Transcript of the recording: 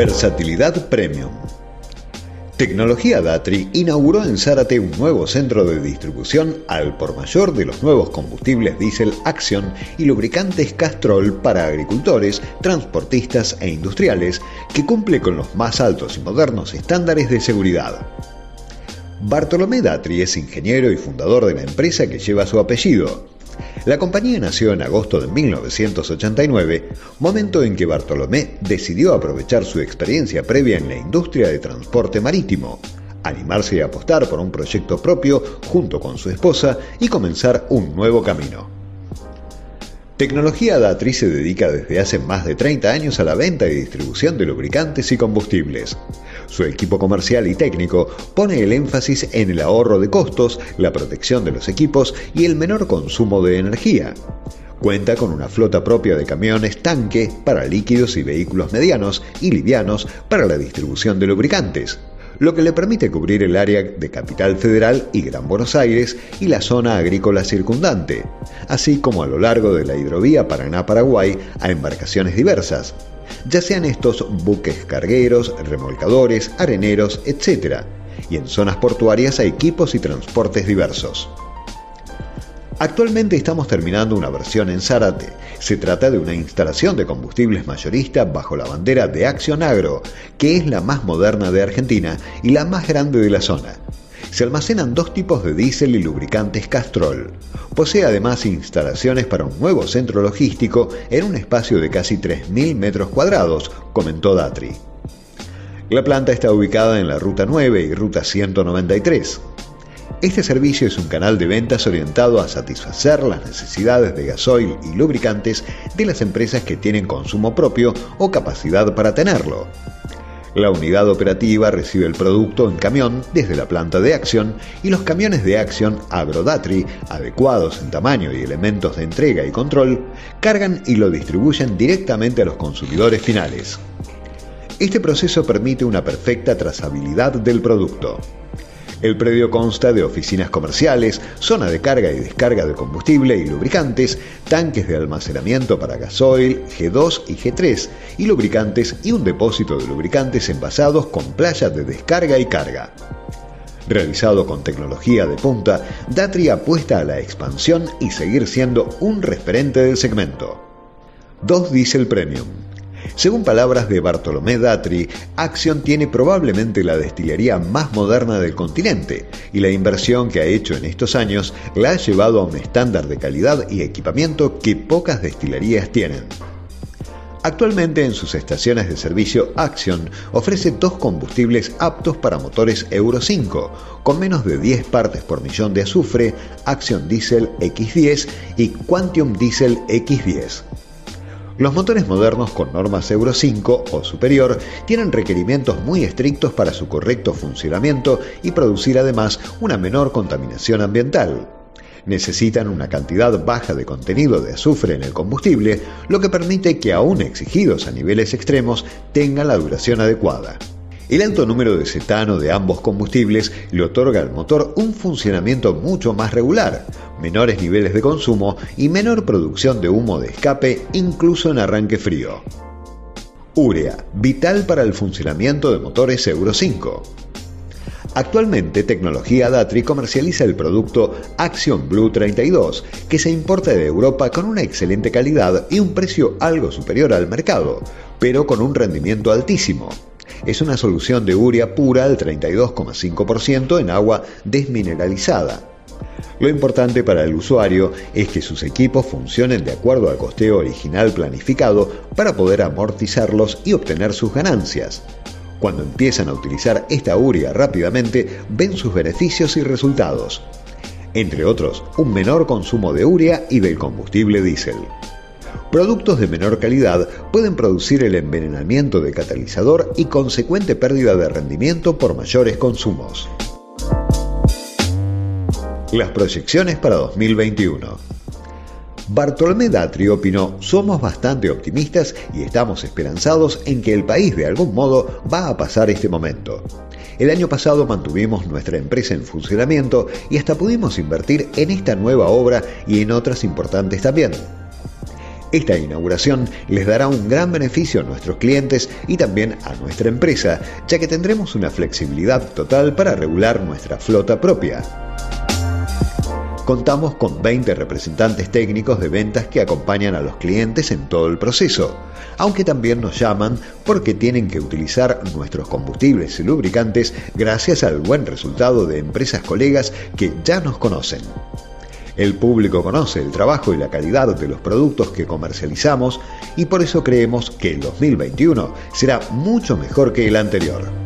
Versatilidad Premium. Tecnología Datri inauguró en Zárate un nuevo centro de distribución al por mayor de los nuevos combustibles diésel Action y lubricantes Castrol para agricultores, transportistas e industriales que cumple con los más altos y modernos estándares de seguridad. Bartolomé Datri es ingeniero y fundador de la empresa que lleva su apellido. La compañía nació en agosto de 1989, momento en que Bartolomé decidió aprovechar su experiencia previa en la industria de transporte marítimo, animarse a apostar por un proyecto propio junto con su esposa y comenzar un nuevo camino. Tecnología Datri se dedica desde hace más de 30 años a la venta y distribución de lubricantes y combustibles. Su equipo comercial y técnico pone el énfasis en el ahorro de costos, la protección de los equipos y el menor consumo de energía. Cuenta con una flota propia de camiones tanque para líquidos y vehículos medianos y livianos para la distribución de lubricantes lo que le permite cubrir el área de Capital Federal y Gran Buenos Aires y la zona agrícola circundante, así como a lo largo de la hidrovía Paraná-Paraguay a embarcaciones diversas, ya sean estos buques cargueros, remolcadores, areneros, etc., y en zonas portuarias a equipos y transportes diversos. Actualmente estamos terminando una versión en Zárate. Se trata de una instalación de combustibles mayorista bajo la bandera de Acción Agro, que es la más moderna de Argentina y la más grande de la zona. Se almacenan dos tipos de diésel y lubricantes Castrol. Posee además instalaciones para un nuevo centro logístico en un espacio de casi 3.000 metros cuadrados, comentó Datri. La planta está ubicada en la Ruta 9 y Ruta 193. Este servicio es un canal de ventas orientado a satisfacer las necesidades de gasoil y lubricantes de las empresas que tienen consumo propio o capacidad para tenerlo. La unidad operativa recibe el producto en camión desde la planta de acción y los camiones de acción Agrodatri, adecuados en tamaño y elementos de entrega y control, cargan y lo distribuyen directamente a los consumidores finales. Este proceso permite una perfecta trazabilidad del producto. El predio consta de oficinas comerciales, zona de carga y descarga de combustible y lubricantes, tanques de almacenamiento para gasoil, G2 y G3 y lubricantes y un depósito de lubricantes envasados con playas de descarga y carga. Realizado con tecnología de punta, Datri apuesta a la expansión y seguir siendo un referente del segmento. 2 Diesel Premium según palabras de Bartolomé Datri, Action tiene probablemente la destilería más moderna del continente y la inversión que ha hecho en estos años la ha llevado a un estándar de calidad y equipamiento que pocas destilerías tienen. Actualmente en sus estaciones de servicio Action ofrece dos combustibles aptos para motores Euro 5, con menos de 10 partes por millón de azufre, Action Diesel X10 y Quantum Diesel X10. Los motores modernos con normas Euro 5 o superior tienen requerimientos muy estrictos para su correcto funcionamiento y producir además una menor contaminación ambiental. Necesitan una cantidad baja de contenido de azufre en el combustible, lo que permite que aún exigidos a niveles extremos tengan la duración adecuada. El alto número de cetano de ambos combustibles le otorga al motor un funcionamiento mucho más regular, menores niveles de consumo y menor producción de humo de escape incluso en arranque frío. Urea, vital para el funcionamiento de motores Euro 5. Actualmente Tecnología Datri comercializa el producto Action Blue 32, que se importa de Europa con una excelente calidad y un precio algo superior al mercado, pero con un rendimiento altísimo es una solución de urea pura al 32,5% en agua desmineralizada. Lo importante para el usuario es que sus equipos funcionen de acuerdo al costeo original planificado para poder amortizarlos y obtener sus ganancias. Cuando empiezan a utilizar esta urea rápidamente, ven sus beneficios y resultados. Entre otros, un menor consumo de urea y del combustible diésel. Productos de menor calidad pueden producir el envenenamiento del catalizador y consecuente pérdida de rendimiento por mayores consumos. Las proyecciones para 2021. Bartolomé Datri opinó, somos bastante optimistas y estamos esperanzados en que el país de algún modo va a pasar este momento. El año pasado mantuvimos nuestra empresa en funcionamiento y hasta pudimos invertir en esta nueva obra y en otras importantes también. Esta inauguración les dará un gran beneficio a nuestros clientes y también a nuestra empresa, ya que tendremos una flexibilidad total para regular nuestra flota propia. Contamos con 20 representantes técnicos de ventas que acompañan a los clientes en todo el proceso, aunque también nos llaman porque tienen que utilizar nuestros combustibles y lubricantes gracias al buen resultado de empresas colegas que ya nos conocen. El público conoce el trabajo y la calidad de los productos que comercializamos y por eso creemos que el 2021 será mucho mejor que el anterior.